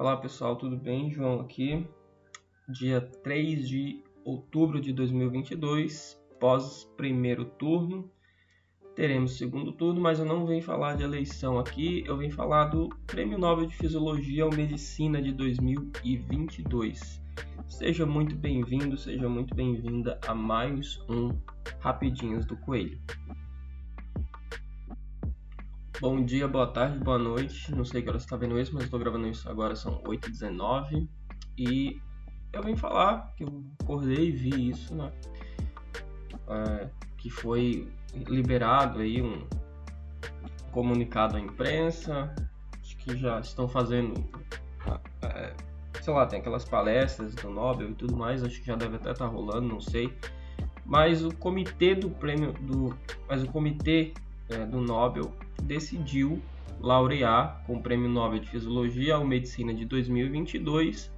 Olá pessoal, tudo bem? João aqui. Dia 3 de outubro de 2022, pós primeiro turno. Teremos segundo turno, mas eu não venho falar de eleição aqui, eu venho falar do Prêmio Nobel de Fisiologia ou Medicina de 2022. Seja muito bem-vindo, seja muito bem-vinda a mais um Rapidinhos do Coelho. Bom dia, boa tarde, boa noite. Não sei que hora você está vendo isso, mas estou gravando isso agora, são 8h19. E eu vim falar que eu acordei e vi isso, né? É, que foi liberado aí um comunicado à imprensa. Acho que já estão fazendo. É, sei lá, tem aquelas palestras do Nobel e tudo mais. Acho que já deve até estar tá rolando, não sei. Mas o comitê do prêmio do. Mas o comitê é, do Nobel decidiu laurear com o Prêmio Nobel de Fisiologia ou Medicina de 2022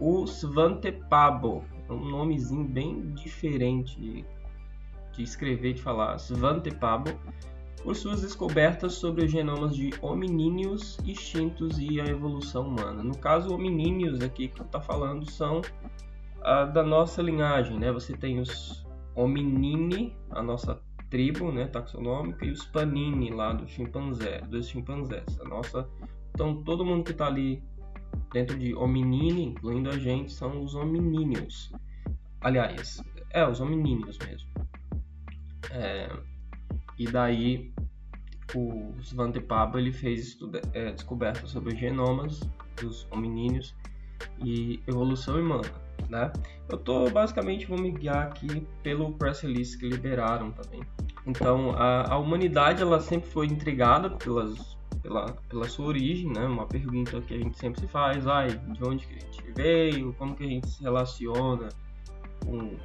o Svante Pabo, um nomezinho bem diferente de, de escrever, de falar, Svante Pabo, por suas descobertas sobre os genomas de hominíneos extintos e a evolução humana. No caso, hominíneos aqui que estou falando são a, da nossa linhagem, né? Você tem os hominini, a nossa tribo, né, taxonômica, e os panini lá do chimpanzé, dos chimpanzés. A nossa, então todo mundo que está ali dentro de hominine, incluindo a gente, são os hominíneos. Aliás, é os hominíneos mesmo. É, e daí o Svante Pabo ele fez é, descobertas sobre genomas dos hominíneos e evolução humana né? Eu tô basicamente vou me guiar aqui pelo press release que liberaram também. Então, a, a humanidade ela sempre foi intrigada pelas, pela, pela sua origem, né? Uma pergunta que a gente sempre se faz, ai, de onde que a gente veio, como que a gente se relaciona com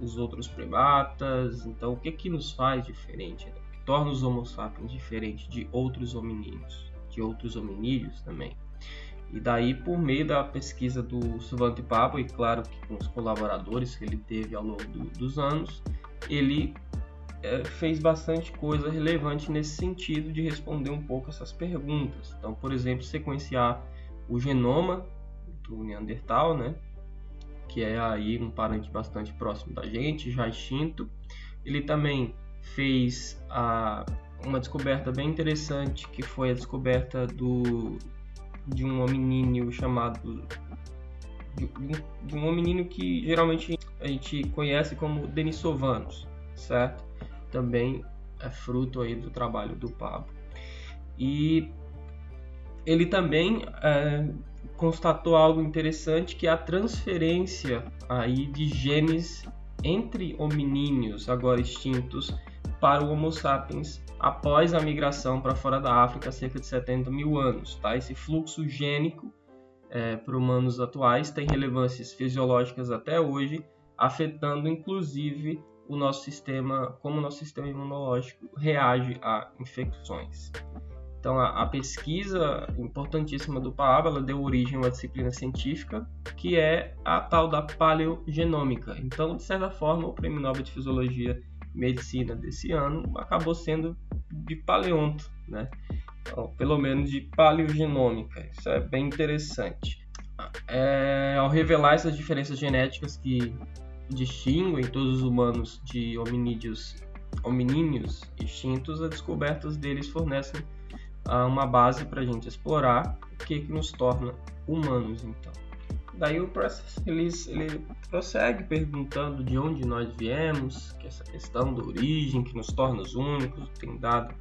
os outros primatas, então o que que nos faz diferente, né? o que torna os Homo sapiens diferentes de outros hominídeos, de outros hominídeos também. E daí, por meio da pesquisa do Svante Pabo, e claro que com os colaboradores que ele teve ao longo do, dos anos, ele fez bastante coisa relevante nesse sentido de responder um pouco essas perguntas. Então, por exemplo, sequenciar o genoma do Neandertal, né? que é aí um parente bastante próximo da gente, já extinto. Ele também fez a, uma descoberta bem interessante, que foi a descoberta do de um hominíneo chamado de, de um hominíneo que geralmente a gente conhece como Denisovanos, certo? Também é fruto aí do trabalho do Pablo. E ele também é, constatou algo interessante que é a transferência aí de genes entre hominíneos agora extintos para o Homo sapiens após a migração para fora da África há cerca de 70 mil anos. Tá? Esse fluxo gênico é, para humanos atuais tem relevâncias fisiológicas até hoje, afetando inclusive o nosso sistema, como o nosso sistema imunológico reage a infecções. Então, a, a pesquisa importantíssima do Paaba deu origem a uma disciplina científica que é a tal da paleogenômica. Então, de certa forma, o Prêmio Nobel de Fisiologia e Medicina desse ano acabou sendo de paleonto, né? Então, pelo menos de paleogenômica. Isso é bem interessante. É, ao revelar essas diferenças genéticas que distinguem todos os humanos de hominídeos, hominíneos extintos, as descobertas deles fornecem ah, uma base para a gente explorar o que, que nos torna humanos, então. Daí o Press Release ele prossegue perguntando de onde nós viemos, que essa questão da origem que nos torna os únicos, tem dado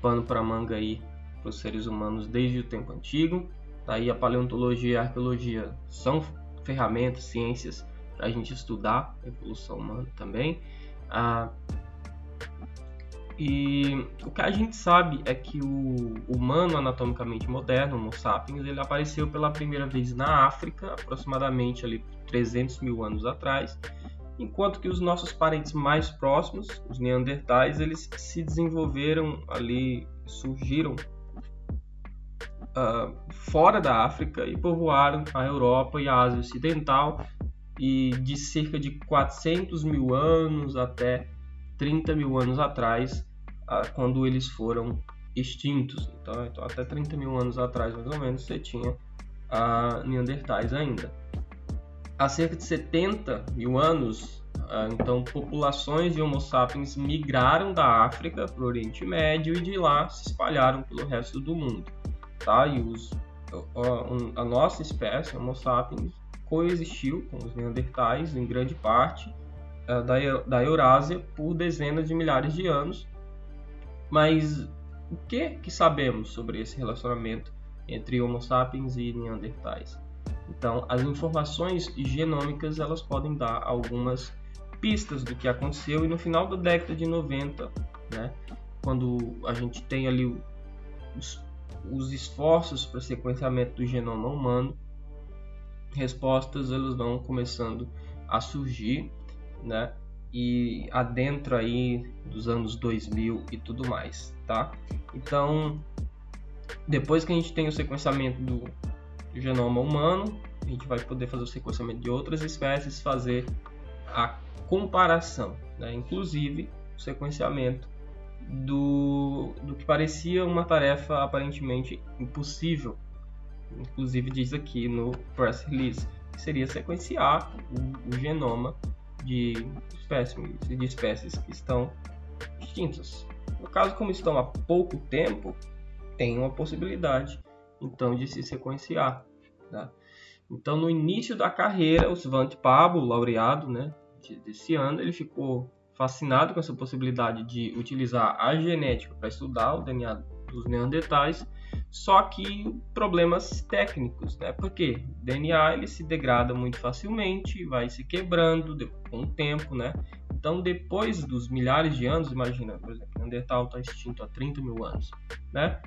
pano para manga aí para os seres humanos desde o tempo antigo. Daí a paleontologia e a arqueologia são ferramentas, ciências para a gente estudar a evolução humana também. Ah, e o que a gente sabe é que o humano anatomicamente moderno, Homo sapiens, ele apareceu pela primeira vez na África, aproximadamente ali 300 mil anos atrás, enquanto que os nossos parentes mais próximos, os Neandertais, eles se desenvolveram ali, surgiram uh, fora da África e povoaram a Europa e a Ásia Ocidental, e de cerca de 400 mil anos até 30 mil anos atrás, quando eles foram extintos. Então, então, até 30 mil anos atrás, mais ou menos, você tinha a Neandertais ainda. Há cerca de 70 mil anos, ah, então populações de Homo sapiens migraram da África para o Oriente Médio e de lá se espalharam pelo resto do mundo. Tá? E os, a nossa espécie, Homo sapiens, coexistiu com os Neandertais em grande parte ah, da Eurásia por dezenas de milhares de anos. Mas o que, que sabemos sobre esse relacionamento entre Homo sapiens e Neandertais? Então, as informações genômicas elas podem dar algumas pistas do que aconteceu e no final da década de 90, né, quando a gente tem ali os, os esforços para sequenciamento do genoma humano, respostas elas vão começando a surgir, né? E adentro aí dos anos 2000 e tudo mais, tá? Então, depois que a gente tem o sequenciamento do genoma humano, a gente vai poder fazer o sequenciamento de outras espécies, fazer a comparação, né? inclusive o sequenciamento do, do que parecia uma tarefa aparentemente impossível. Inclusive diz aqui no press release que seria sequenciar o, o genoma de espécimes de espécies que estão extintas. No caso, como estão há pouco tempo, tem uma possibilidade então de se sequenciar. Tá? Então, no início da carreira, o Svante Pabo, laureado né, desse ano, ele ficou fascinado com essa possibilidade de utilizar a genética para estudar o DNA dos neandertais, só que problemas técnicos, né? Porque o DNA ele se degrada muito facilmente, vai se quebrando com o tempo, né? Então, depois dos milhares de anos, imagina, por exemplo, Neandertal está extinto há 30 mil anos, né?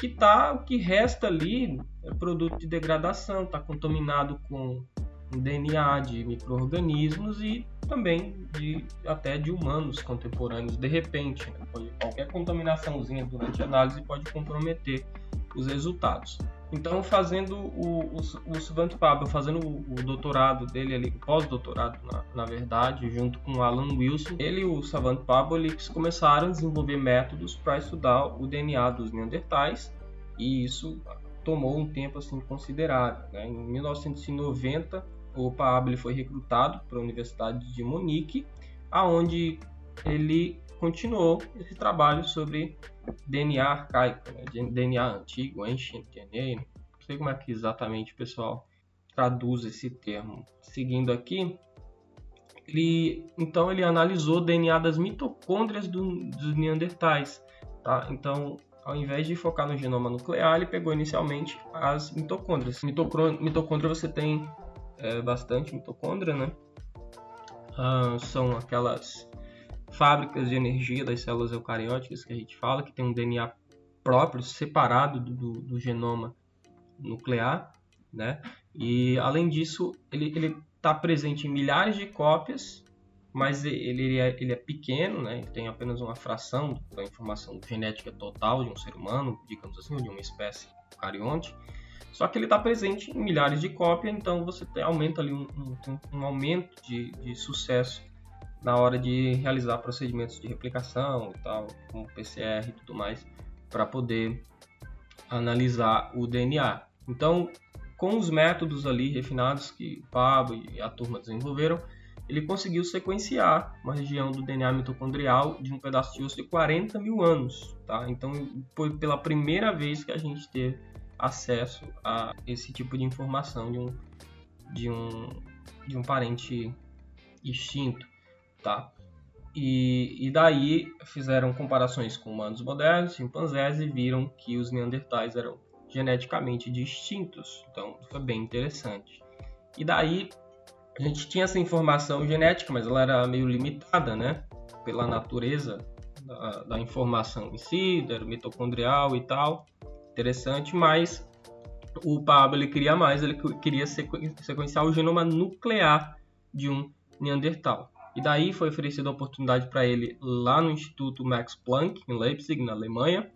que tá, o que resta ali é produto de degradação, está contaminado com DNA de micro-organismos e também de, até de humanos contemporâneos, de repente. Né? Pode, qualquer contaminaçãozinha durante a análise pode comprometer os resultados. Então, fazendo o, o, o Pablo, fazendo o, o, doutorado dele ali, pós-doutorado, na, na, verdade, junto com Alan Wilson, ele e o Savant Pablo eles começaram a desenvolver métodos para estudar o DNA dos Neandertais, e isso tomou um tempo assim considerável. Né? Em 1990, o Pablo foi recrutado para a Universidade de Munique, aonde ele continuou esse trabalho sobre DNA arcaico, né? DNA antigo, ancient DNA, não sei como é que exatamente o pessoal traduz esse termo. Seguindo aqui, ele então ele analisou o DNA das mitocôndrias do, dos neandertais, tá? Então, ao invés de focar no genoma nuclear, ele pegou inicialmente as mitocôndrias. Mitocôndria você tem é, bastante mitocôndria, né? Ah, são aquelas fábricas de energia das células eucarióticas que a gente fala, que tem um DNA próprio, separado do, do genoma nuclear, né? E além disso, ele está presente em milhares de cópias, mas ele, ele, é, ele é pequeno, né? Ele tem apenas uma fração da informação genética total de um ser humano, digamos assim, de uma espécie eucarionte. Só que ele está presente em milhares de cópias, então você tem, aumenta ali um, um, um aumento de, de sucesso na hora de realizar procedimentos de replicação e tal, como PCR e tudo mais, para poder analisar o DNA. Então, com os métodos ali refinados que o Pablo e a turma desenvolveram, ele conseguiu sequenciar uma região do DNA mitocondrial de um pedaço de osso de 40 mil anos. Tá? Então, foi pela primeira vez que a gente teve acesso a esse tipo de informação de um, de um, de um parente extinto tá? E, e daí fizeram comparações com humanos modernos, chimpanzés, e viram que os neandertais eram geneticamente distintos. Então, foi bem interessante. E daí a gente tinha essa informação genética, mas ela era meio limitada, né? Pela natureza da, da informação em si, da mitocondrial e tal. Interessante, mas o Pablo ele queria mais, ele queria sequenciar o genoma nuclear de um Neandertal. E daí foi oferecida a oportunidade para ele lá no Instituto Max Planck, em Leipzig, na Alemanha.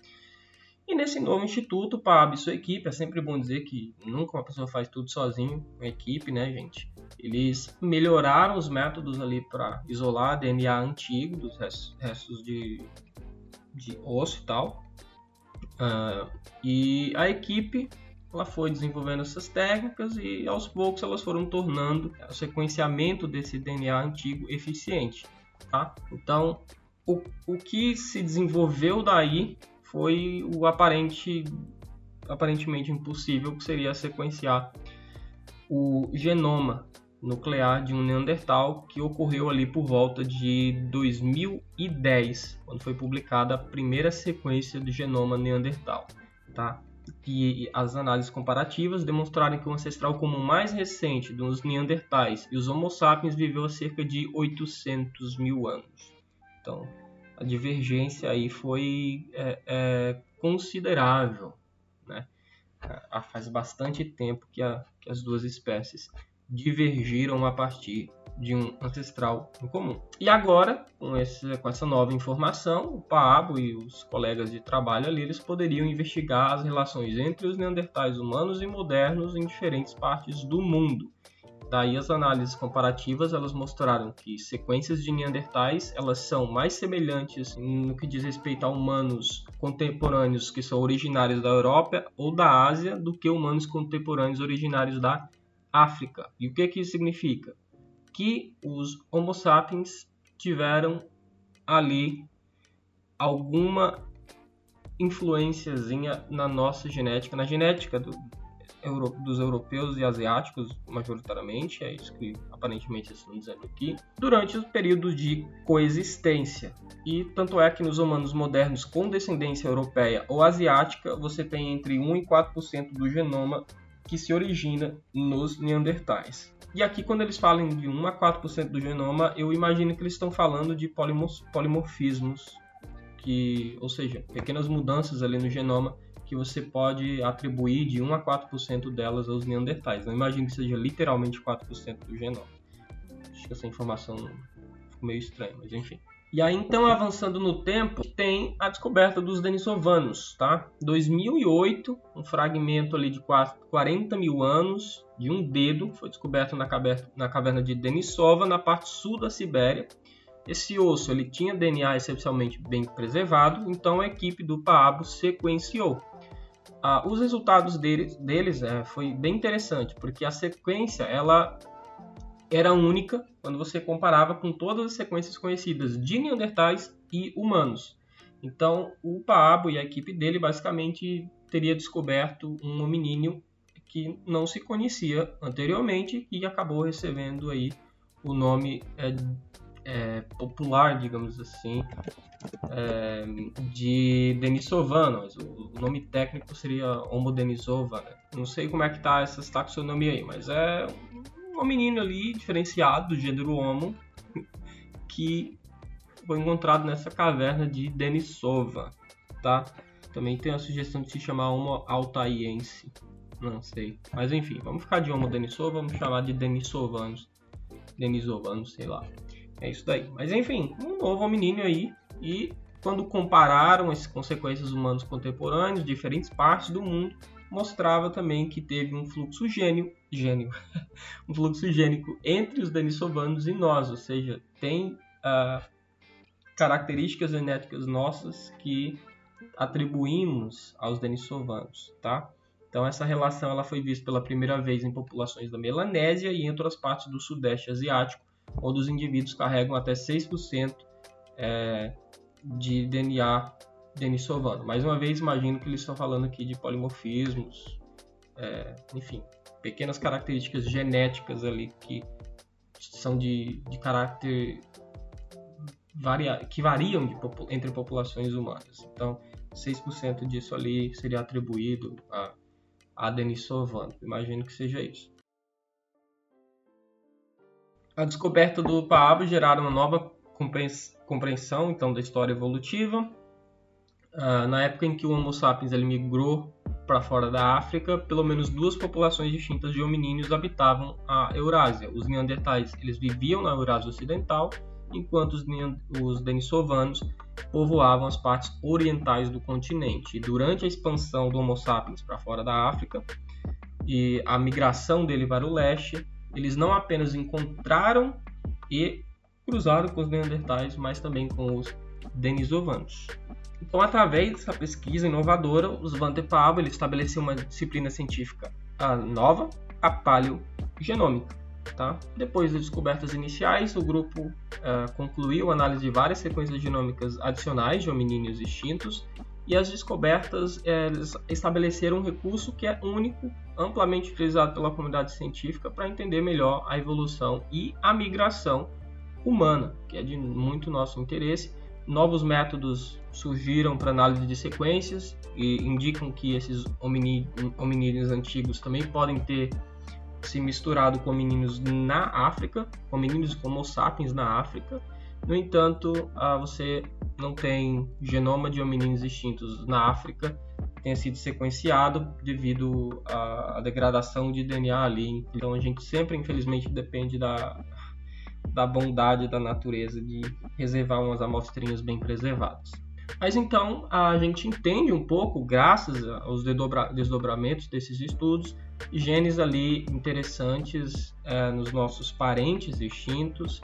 E nesse novo instituto, Pab e sua equipe, é sempre bom dizer que nunca uma pessoa faz tudo sozinho, uma equipe, né, gente? Eles melhoraram os métodos ali para isolar DNA antigo dos restos de, de osso e tal. Uh, e a equipe ela foi desenvolvendo essas técnicas e aos poucos elas foram tornando o sequenciamento desse DNA antigo eficiente. Tá? Então, o, o que se desenvolveu daí foi o aparente, aparentemente impossível, que seria sequenciar o genoma nuclear de um Neandertal que ocorreu ali por volta de 2010, quando foi publicada a primeira sequência do genoma Neandertal. Tá? E as análises comparativas demonstraram que o ancestral comum mais recente dos Neandertais e os Homo sapiens viveu há cerca de 800 mil anos. Então, a divergência aí foi é, é, considerável. Né? Faz bastante tempo que, a, que as duas espécies divergiram a partir de um ancestral em comum. E agora, com, esse, com essa nova informação, o Paabo e os colegas de trabalho ali, eles poderiam investigar as relações entre os neandertais humanos e modernos em diferentes partes do mundo. Daí as análises comparativas elas mostraram que sequências de neandertais elas são mais semelhantes no que diz respeito a humanos contemporâneos que são originários da Europa ou da Ásia do que humanos contemporâneos originários da África. E o que, que isso significa? Que os Homo sapiens tiveram ali alguma influenciazinha na nossa genética, na genética do, dos europeus e asiáticos, majoritariamente, é isso que aparentemente estão dizendo aqui, durante o período de coexistência. E tanto é que nos humanos modernos com descendência europeia ou asiática, você tem entre 1 e 4% do genoma que se origina nos neandertais. E aqui, quando eles falam de 1 a 4% do genoma, eu imagino que eles estão falando de polimorfismos, que, ou seja, pequenas mudanças ali no genoma que você pode atribuir de 1 a 4% delas aos neandertais. Não imagino que seja literalmente 4% do genoma. Acho que essa informação ficou meio estranha, mas enfim. E aí, então, avançando no tempo, tem a descoberta dos Denisovanos, tá? 2008, um fragmento ali de 40 mil anos de um dedo foi descoberto na caverna, na caverna de Denisova, na parte sul da Sibéria. Esse osso ele tinha DNA excepcionalmente bem preservado, então a equipe do Paabo sequenciou. Ah, os resultados deles, deles é, foi bem interessante, porque a sequência ela era única quando você comparava com todas as sequências conhecidas de Neandertais e humanos. Então, o Paabo e a equipe dele basicamente teria descoberto um hominídeo que não se conhecia anteriormente e acabou recebendo aí o nome é, é, popular, digamos assim, é, de Denisovanos. O, o nome técnico seria Homo denisova. Né? Não sei como é que tá essa taxonomia aí, mas é um menino ali diferenciado do gênero Homo que foi encontrado nessa caverna de Denisova, tá? Também tem a sugestão de se chamar Homo altaiense, não sei. Mas enfim, vamos ficar de Homo Denisova, vamos chamar de Denisovanos, Denisovanos, sei lá. É isso daí. Mas enfim, um novo menino aí e quando compararam as consequências humanos contemporâneos, diferentes partes do mundo, mostrava também que teve um fluxo gênio, gênio um fluxo gênico entre os denisovanos e nós, ou seja, tem uh, características genéticas nossas que atribuímos aos denisovanos, tá? Então essa relação ela foi vista pela primeira vez em populações da Melanésia e em outras partes do Sudeste Asiático, onde os indivíduos carregam até 6% é, de DNA denisovano. Mais uma vez, imagino que eles estão falando aqui de polimorfismos, é, enfim, pequenas características genéticas ali que são de, de caráter varia, que variam de, entre populações humanas. Então, 6% disso ali seria atribuído a, a Denisovano. Imagino que seja isso. A descoberta do Paabo geraram uma nova compreensão então da história evolutiva Uh, na época em que o Homo sapiens ele migrou para fora da África, pelo menos duas populações distintas de hominíneos habitavam a Eurásia. Os neandertais eles viviam na Eurásia Ocidental, enquanto os, os denisovanos povoavam as partes orientais do continente. E durante a expansão do Homo sapiens para fora da África e a migração dele para o leste, eles não apenas encontraram e cruzaram com os neandertais, mas também com os denisovanos. Então, através dessa pesquisa inovadora, os Van de Pablo ele estabeleceu uma disciplina científica nova, a paleogenômica. Tá? Depois das descobertas iniciais, o grupo uh, concluiu a análise de várias sequências genômicas adicionais de hominíneos extintos e as descobertas estabeleceram um recurso que é único, amplamente utilizado pela comunidade científica para entender melhor a evolução e a migração humana, que é de muito nosso interesse. Novos métodos surgiram para análise de sequências e indicam que esses hominídeos antigos também podem ter se misturado com hominídeos na África, hominídeos como sapiens na África. No entanto, ah, você não tem genoma de hominídeos extintos na África tenha sido sequenciado devido à degradação de DNA ali. Então a gente sempre, infelizmente, depende da, da bondade da natureza de reservar umas amostrinhas bem preservadas. Mas então a gente entende um pouco, graças aos desdobramentos desses estudos, genes ali interessantes é, nos nossos parentes extintos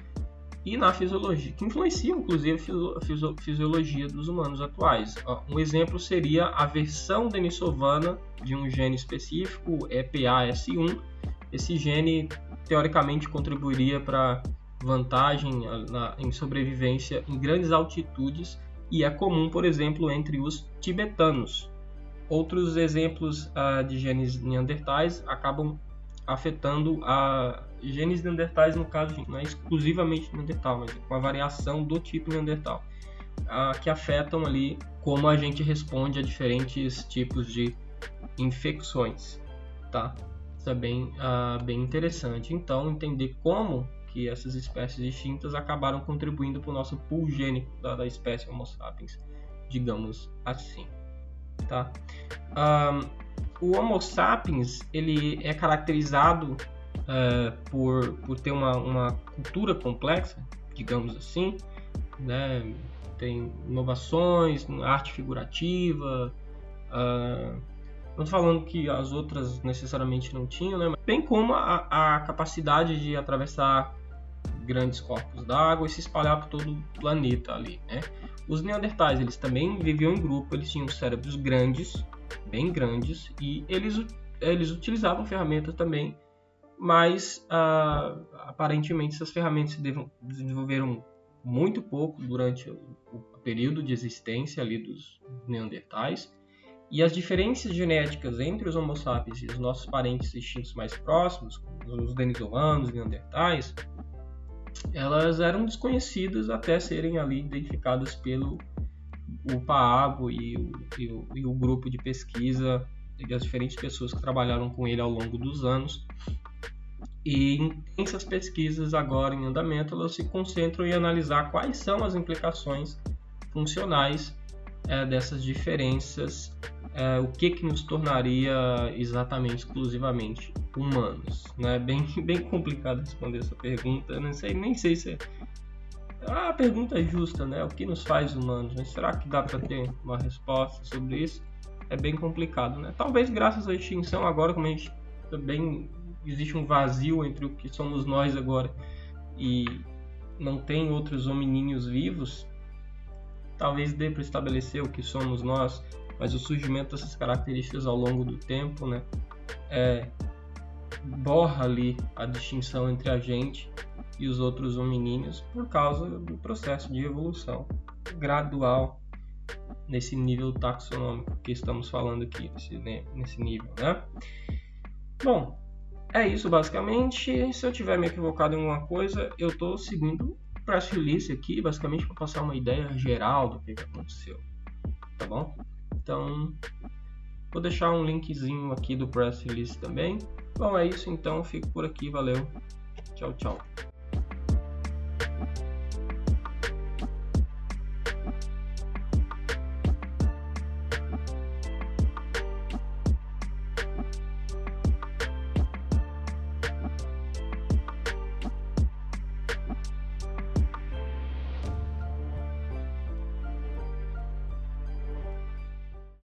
e na fisiologia, que influenciam inclusive a fisiologia dos humanos atuais. Um exemplo seria a versão denisovana de um gene específico, EPAS1. Esse gene teoricamente contribuiria para vantagem na, em sobrevivência em grandes altitudes e é comum, por exemplo, entre os tibetanos. Outros exemplos uh, de genes neandertais acabam afetando a genes neandertais, no caso, não é exclusivamente neandertal, mas com a variação do tipo neandertal, uh, que afetam ali como a gente responde a diferentes tipos de infecções, tá? Isso é bem, bem interessante. Então, entender como que essas espécies extintas acabaram contribuindo para o nosso pool gênico da, da, espécie Homo sapiens, digamos assim. Tá? Um, o Homo sapiens ele é caracterizado uh, por, por ter uma, uma cultura complexa, digamos assim, né? tem inovações, arte figurativa, uh, não estou falando que as outras necessariamente não tinham, né? bem como a, a capacidade de atravessar grandes corpos d'água e se espalhar por todo o planeta ali, né? Os neandertais, eles também viviam em grupo, eles tinham cérebros grandes, bem grandes, e eles, eles utilizavam ferramentas também, mas ah, aparentemente essas ferramentas se desenvolveram muito pouco durante o, período de existência ali dos neandertais, e as diferenças genéticas entre os Homo sapiens e os nossos parentes extintos mais próximos, os denisovanos, neandertais, elas eram desconhecidas até serem ali identificadas pelo o Paabo e o, e o, e o grupo de pesquisa e as diferentes pessoas que trabalharam com ele ao longo dos anos. E essas pesquisas agora em andamento, elas se concentram em analisar quais são as implicações funcionais é, dessas diferenças é, o que, que nos tornaria exatamente, exclusivamente humanos? É bem, bem complicado responder essa pergunta. Eu não sei, nem sei se é. A pergunta é justa, né? O que nos faz humanos? Mas será que dá para ter uma resposta sobre isso? É bem complicado, né? Talvez graças à extinção agora, como a gente também existe um vazio entre o que somos nós agora e não tem outros hominíneos vivos, talvez dê para estabelecer o que somos nós mas o surgimento dessas características ao longo do tempo, né, é, borra ali a distinção entre a gente e os outros hominíneos por causa do processo de evolução gradual nesse nível taxonômico que estamos falando aqui, nesse, né, nesse nível, né? Bom, é isso basicamente. Se eu tiver me equivocado em alguma coisa, eu estou seguindo o press release aqui, basicamente para passar uma ideia geral do que, que aconteceu, tá bom? Então, vou deixar um linkzinho aqui do press release também. Bom, é isso então. Fico por aqui. Valeu. Tchau, tchau.